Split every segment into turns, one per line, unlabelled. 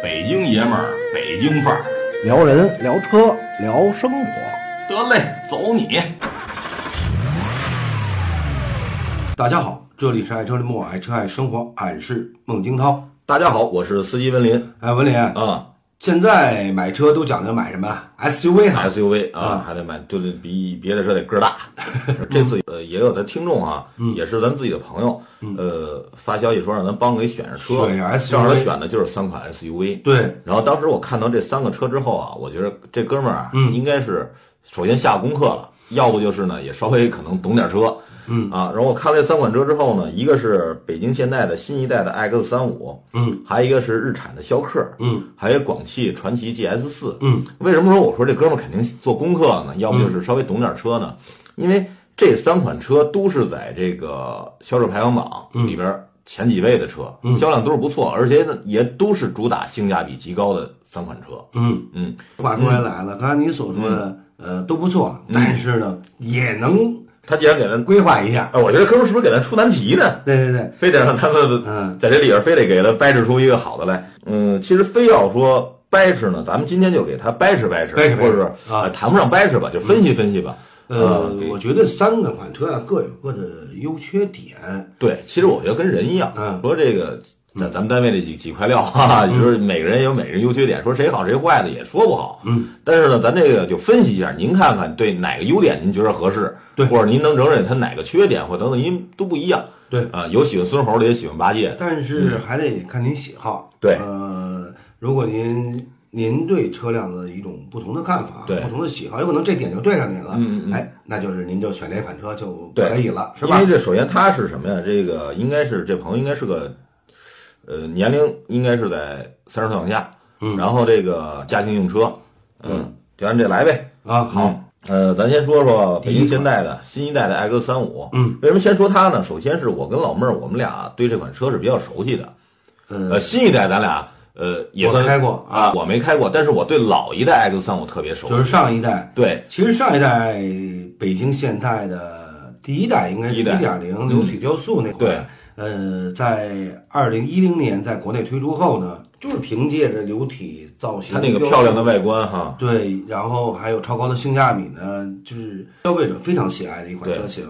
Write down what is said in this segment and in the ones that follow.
北京爷们儿，北京范儿，
聊人聊车聊生活，
得嘞，走你！
大家好，这里是爱车的莫，爱车爱生活，俺是孟京涛。
大家好，我是司机文林
哎，文林，
啊
现在买车都讲究买什么？SUV 哈
？，SUV 啊
啊，
还得买，就是比别的车得个儿大。这次呃也有咱听众啊，也是咱自己的朋友，呃发消息说让咱帮给选着车，
选一 SUV
正好他选的就是三款 SUV。
对，
然后当时我看到这三个车之后啊，我觉得这哥们儿啊，应该是首先下功课了，要不就是呢也稍微可能懂点车，
嗯。
啊，然后我看了这三款车之后呢，一个是北京现代的新一代的 X 三五，
嗯，
还有一个是日产的逍客，
嗯，
还有广汽传祺 GS 四，
嗯，
为什么说我说这哥们儿肯定做功课呢？要不就是稍微懂点车呢？因为这三款车都是在这个销售排行榜里边儿前几位的车，销量都是不错，而且呢也都是主打性价比极高的三款车。
嗯，
嗯，
话说回来了，刚才你所说的呃都不错，但是呢也能
他既然给咱，
规划一下。
哎，我觉得哥们儿是不是给咱出难题呢？
对对对，
非得让他们
嗯
在这里边非得给他掰扯出一个好的来。嗯，其实非要说掰扯呢，咱们今天就给他掰扯掰扯，
掰扯掰扯
或者是
啊
呃谈不上掰扯吧，就分析分析吧。
呃，我觉得三个款车啊各有各的优缺点。
对，其实我觉得跟人一样，
嗯
说这个咱咱们单位这几几块料哈，就是每个人有每个人优缺点，说谁好谁坏的也说不好。
嗯，
但是呢，咱这个就分析一下，您看看对哪个优点您觉得合适，
对
或者您能容忍他哪个缺点或等等，因都不一样。
对
啊，有喜欢孙猴的，也喜欢八戒。
但是还得看您喜好。
对
呃，如果您您对车辆的一种不同的看法，
对
不同的喜好，有可能这点就对上您了。
嗯嗯嗯
哎，那就是您就选这款车就可以了，是吧
因为？这首先它是什么呀？这个应该是这朋友应该是个，呃，年龄应该是在三十岁往下，
嗯
然后这个家庭用车，嗯，就按这来呗。
啊，好，
嗯，呃，咱先说说北京现代的新一代的 X 三五。
嗯，
为什么先说它呢？首先是我跟老妹儿，我们俩对这款车是比较熟悉的。
呃
呃，，新一代咱俩呃也
我
算
开过
啊，我没开过，但是我对老一代 X 三五特别熟悉。
就是上一代，
对，
其实上一代北京现代的第一代应该是一点零流体雕塑那款，
对，
呃，在二零一零年在国内推出后呢，就是凭借着流体造型，
它那个漂亮的外观哈，
对，然后还有超高的性价比呢，就是消费者非常喜爱的一款车型。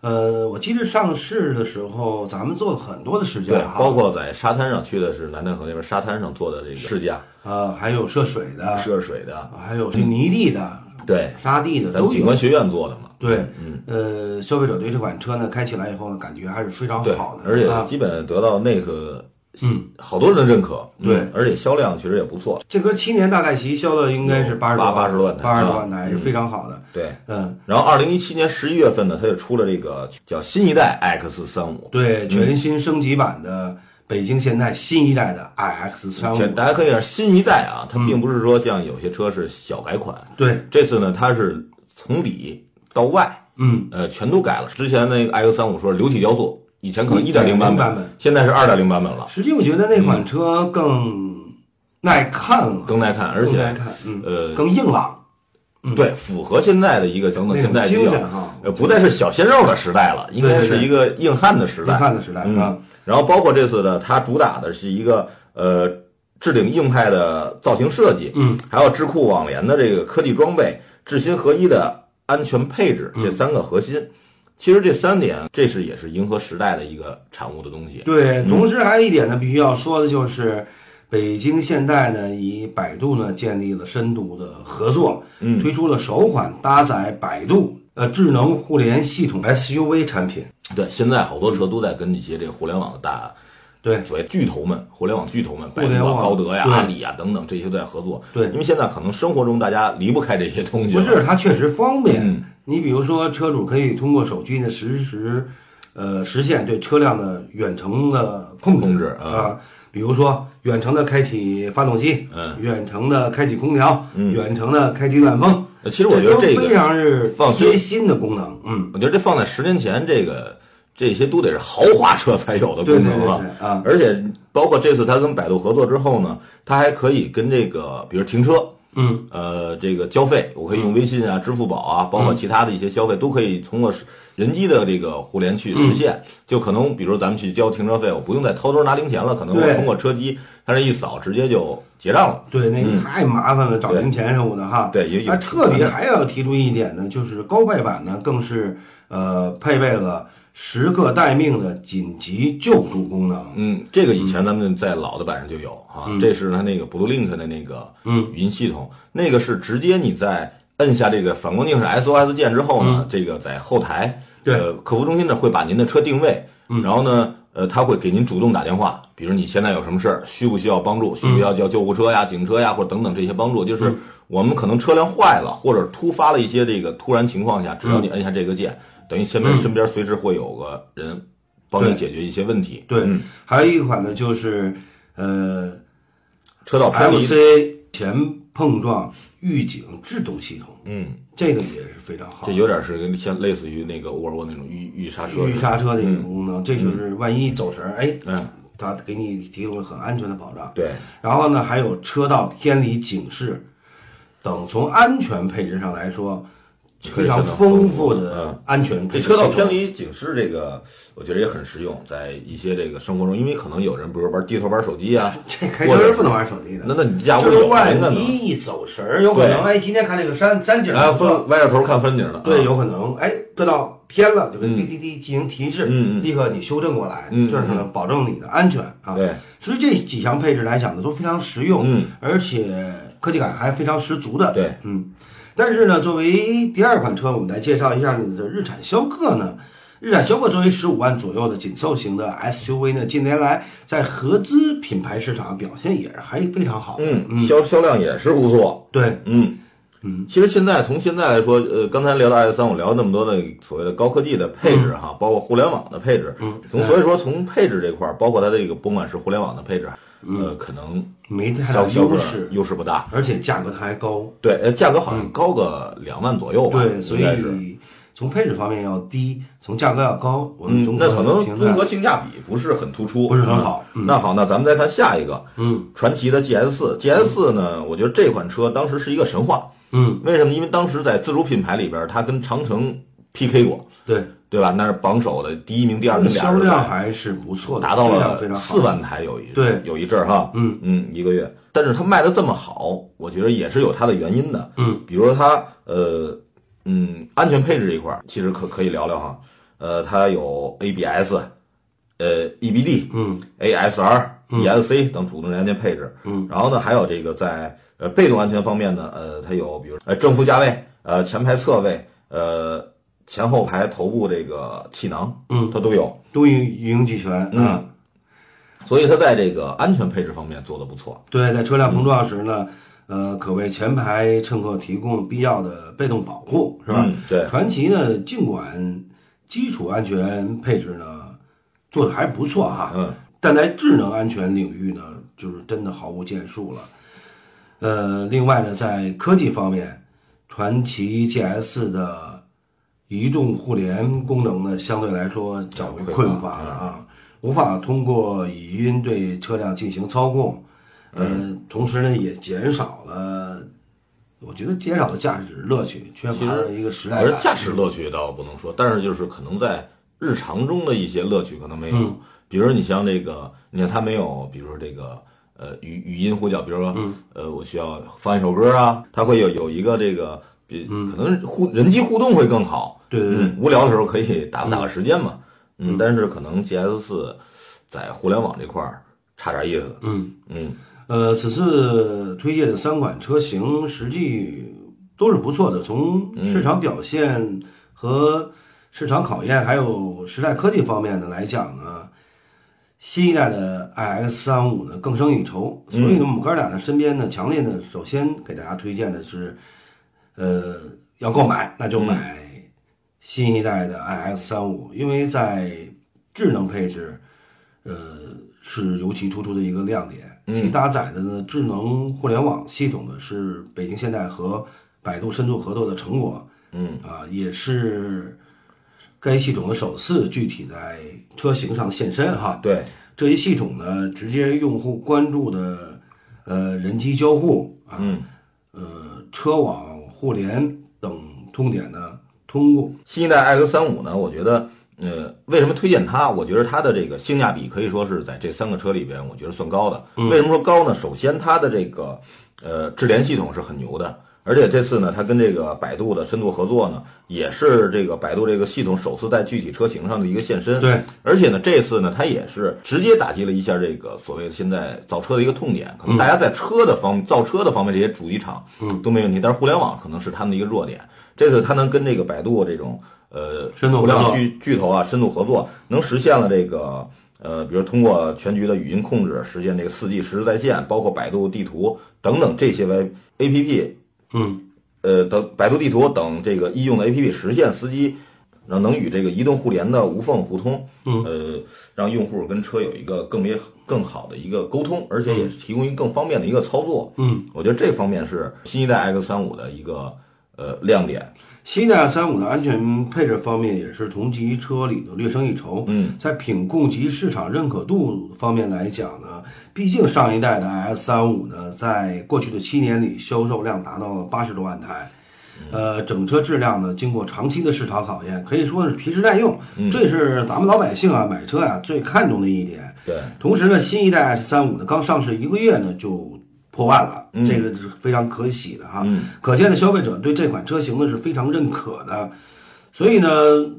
呃，我记得上市的时候，咱们做了很多的试驾
对，包括在沙滩上去的是南戴河那边沙滩上做的这个试驾，
呃，还有涉水的，
涉水的，
还有这泥地的、
对，
沙地的
咱们
都有。
景观学院做的嘛。
对，
嗯，
呃，消费者对这款车呢开起来以后呢，感觉还是非常好，的，
而且
啊，
基本得到那个
嗯，
好多人的认可。嗯
对
而且销量其实也不错。
这歌七年大概其销的应该是八十
八80多万台
八十多
啊。
万台是非常好的。
对，
嗯，
然后二零一七年十一月份呢，它就出了这个叫新一代 X 三五。
对，全新升级版的北京现代新一代的 iX 三五，
全大家可以看新一代啊，它
嗯。
并不是说像有些车是小改款，
对，
这次呢它是从里到外，
嗯，
呃，全都改了。之前那个 X 三五说流体雕塑，以前可能一点零版
版本
现在是二点零版本了，
实际我觉得那款车更耐看了，
更耐看，而且
更耐看，嗯，
呃，
更硬朗，
对，符合现在的一个
等等
现在比较
精神哈，
呃，不再是小鲜肉的时代了，应该是一个硬汉的时代硬。
汉的时代
嗯
啊，
然后包括这次的，它主打的是一个呃置顶硬派的造型设计，
嗯，
还有智库网联的这个科技装备，智新合一的安全配置，
嗯
这三个核心。其实这三点，这是也是迎合时代的一个产物的东西。
对，同时还有一点呢，必须要说的就是。北京现代呢，与百度呢建立了深度的合作，
嗯
推出了首款搭载百度呃智能互联系统 SUV 产品。
对，现在好多车都在跟一些这个互联网的大
对
所谓巨头们、互联网巨头们，百度啊、
互联网
高德呀、阿里呀等等这些都在合作。
对
因为现在可能生活中大家离不开这些东西。
不是，它确实方便。
嗯
你比如说，车主可以通过手机呢实时，呃，实现对车辆的远程的控制
控制啊
啊。比如说，远程的开启发动机，
嗯，
远程的开启空调，
嗯
远程的开启暖风。
呃其实我觉得这
个非，常是
放心
贴心的功能。嗯，
我觉得这放在十年前，这个这些都得是豪华车才有的功能了。
啊，
而且包括这次他跟百度合作之后呢，他还可以跟这个，比如停车，
嗯，
呃，这个交费我可以用微信啊、支付宝啊，包括其他的一些消费都可以通过人机的这个互联去实现。就可能比如咱们去交停车费，我不用再偷偷拿零钱了，可能我通过车机，它这一扫直接就结账了。
对，那个太麻烦了，找零钱什么的哈。
对也有
啊，特别还要提出一点呢，就是高配版呢，更是呃配备了时刻待命的紧急救助功能。
嗯，这个以前咱们在老的版上就有哈，这是它那个 BlueLink 的那个
嗯。
语音系统，那个是直接你在摁下这个反光镜是 SOS 键之后呢，这个在后台呃客服中心呢会把您的车定位，然后呢呃他会给您主动打电话，比如你现在有什么事儿，需不需要帮助，需不需要叫救护车呀、警车呀或者等等这些帮助，
嗯
就是我们可能车辆坏了或者突发了一些这个突然情况下，只要
嗯。
你摁下这个键，等于身边身边随时会有个人帮你解决一些问题。
对，
嗯
还有一款呢，就是呃
车道偏离
FC 前碰撞预警制动系统，
嗯，
这个也是非常好
这。有点是跟像类似于那个沃尔沃那种预预刹车，
预刹车的一种功能，这就是万一走神儿，哎，
嗯，
它给你提供了很安全的保障。
对，
然后呢，还有车道偏离警示等，从安全配置上来说，非常丰富的安全配置。
这车道偏，离警示这个，我觉得也很实用，在一些这个生活中，因为可能有人比如玩低头玩手机啊，
这开车是不能玩手机的。
那那你家屋
就是
里
万一一走神儿，有可能哎，今天看这个山山景
歪着头看风景的，
对，
啊。
有可能。哎，车道偏了，就跟滴滴滴进行提示，立刻你修正过来，
嗯
这是呢保证你的安全啊。
对，
所以这几项配置来讲呢，都非常实用，
嗯，
而且科技感还非常十足的。
对，
嗯。但是呢，作为第二款车，我们来介绍一下你的日产逍客呢。日产逍客作为十五万左右的紧凑型的 SUV 呢，近年来在合资品牌市场表现也是还非常好。
嗯，销销量也是不错，
对，
嗯。
嗯，
其实现在从现在来说，呃，刚才聊到 S 三五，聊那么多的所谓的高科技的配置哈，包括互联网的配置，
嗯
从所以说从配置这块儿，包括它这个甭管是互联网的配置，呃，可能
没太大
销销个
优势，
优势不大。
而且价格它还高。
对，呃，价格好像高个两万左右吧，
对，所。以从配置方面要低，从价格要高，我们
嗯
综，合
那可能综合性价比不是很突出，
不是很好
嗯那好，那咱们再看下一个，
嗯
传祺的 GS 四，GS 四呢，我觉得这款车当时是一个神话。
嗯，
为什么？因为当时在自主品牌里边，它跟长城 PK 过，
对，
对吧？那是榜首的第一名、第二名俩
销量还是不错的，
达到了四万台，有一
对
有一阵儿哈，
嗯
嗯，一个月。但是它卖的这么好，我觉得也是有它的原因的。
嗯，
比如说它呃嗯安全配置这一块儿，其实可可以聊聊哈。呃，它有 ABS，呃 EBD，
嗯
ASR、ESC 等主动安全配置。
嗯，
然后呢，还有这个在呃被动安全方面呢，呃，它有比如呃正副驾位、呃前排侧位、呃前后排头部这个气囊，
嗯，
它都有。
都一应俱全
嗯
啊。
所以它在这个安全配置方面做得不错。
对，在车辆碰撞时呢，呃，可为前排乘客提供必要的被动保护，是吧？
嗯对
传奇呢，尽管基础安全配置呢做的还不错哈，
嗯，
但在智能安全领域呢，就是真的毫无建树了。呃，另外呢，在科技方面，传奇 GS 的移动互联功能呢，相对来说较为匮乏了啊，无法通过语音对车辆进行操控。呃，同时呢，也减少了，我觉得减少了驾驶乐趣，缺乏了一个时代感。
我觉得驾驶乐趣倒不能说，但是就是可能在日常中的一些乐趣可能没有。
嗯
比如你像这个，你看它没有，比如说这个呃语语音呼叫，比如说、
嗯
呃我需要放一首歌啊，它会有有一个这个，比
嗯
可能互人机互动会更好。
对对对
嗯，无聊的时候可以打打个时间嘛。嗯，但是可能 GS 四在互联网这块儿差点意思。
嗯。
嗯
呃，此次推荐的三款车型实际都是不错的，从市场表现和市场考验，还有时代科技方面的来讲呢，新一代的 iX 三五呢更胜一筹。所以呢，我们哥俩呢身边呢，强烈的首先给大家推荐的是，呃，要购买那就买新一代的 iX 三五，因为在智能配置，呃，是尤其突出的一个亮点。其搭载的呢智能互联网系统呢是北京现代和百度深度合作的成果，
嗯。
啊，也是该系统的首次具体在车型上现身哈。
对，
这一系统呢，直接用户关注的呃人机交互啊，
嗯。
呃车网、互联等痛点呢通过。
新一代 X 三五呢，我觉得，呃，为什么推荐它？我觉得它的这个性价比可以说是在这三个车里边，我觉得算高的。为什么说高呢？首先，它的这个呃智联系统是很牛的，而且这次呢，它跟这个百度的深度合作呢，也是这个百度这个系统首次在具体车型上的一个现身。
对，
而且呢，这次呢，它也是直接打击了一下这个所谓的现在造车的一个痛点。可能大家在车的方造车的方面这些主机厂
嗯
都没问题，但是互联网可能是他们的一个弱点。这次它能跟这个百度这种呃
深度合作。
互联网巨巨头啊深度合作，能实现了这个呃，比如通过全局的语音控制，实现这个四 G 实时在线，包括百度地图等等这些为 APP
嗯，
呃等百度地图等这个医用的 APP 实现司机能能与这个移动互联的无缝互通，
嗯，
呃，让用户跟车有一个更为更好的一个沟通，而且也提供一个更方便的一个操作，
嗯，
我觉得这方面是新一代 X 三五的一个呃亮点，
新一代三五的安全配置方面也是同级车里的略胜一筹。
嗯，
在品控及市场认可度方面来讲呢，毕竟上一代的 S 三五呢，在过去的七年里销售量达到了八十多万台。呃，整车质量呢，经过长期的市场考验，可以说是皮实耐用，这是咱们老百姓啊买车呀、最看重的一点。
对，
同时呢，新一代 S 三五呢刚上市一个月呢就破万了，
嗯
这个是非常可喜的哈。可见的消费者对这款车型呢是非常认可的。所以呢，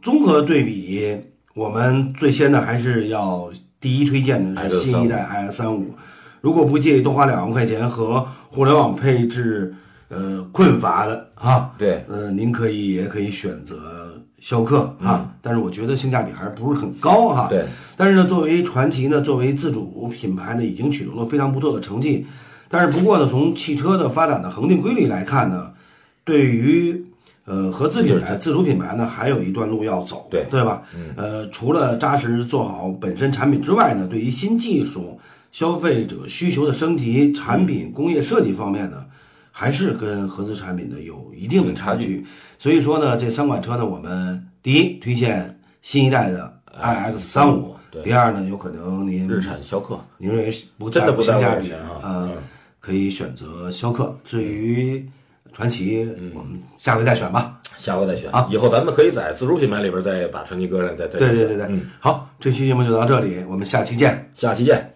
综合对比，我们最先呢还是要第一推荐的是新一代 S 三五。如果不介意多花两万块钱和互联网配置呃困乏的啊，
对，
呃，您可以也可以选择逍客啊，但是我觉得性价比还是不是很高哈。
对，
但是呢，作为传奇呢，作为自主品牌呢，已经取得了非常不错的成绩。但是不过呢，从汽车的发展的恒定规律来看呢，对于呃合资品牌、自主品牌呢，还有一段路要走，
对。
对吧？呃，除了扎实做好本身产品之外呢，对于新技术、消费者需求的升级、产品工业设计方面呢，还是跟合资产品呢有一定的差距。所以说呢，这三款车呢，我们第一推荐新一代的 iX 三五，
对。
第二呢，有可能您
日产逍客，
您认为不
真的不在
性价比
乎钱啊
可以选择逍客。至于传奇，
嗯
我们下回再选吧。
下回再选
啊
以后咱们可以在自主品牌里边再把传奇搁上，再再
对对对对，
嗯，
好，这期节目就到这里，我们下期见。
下期见。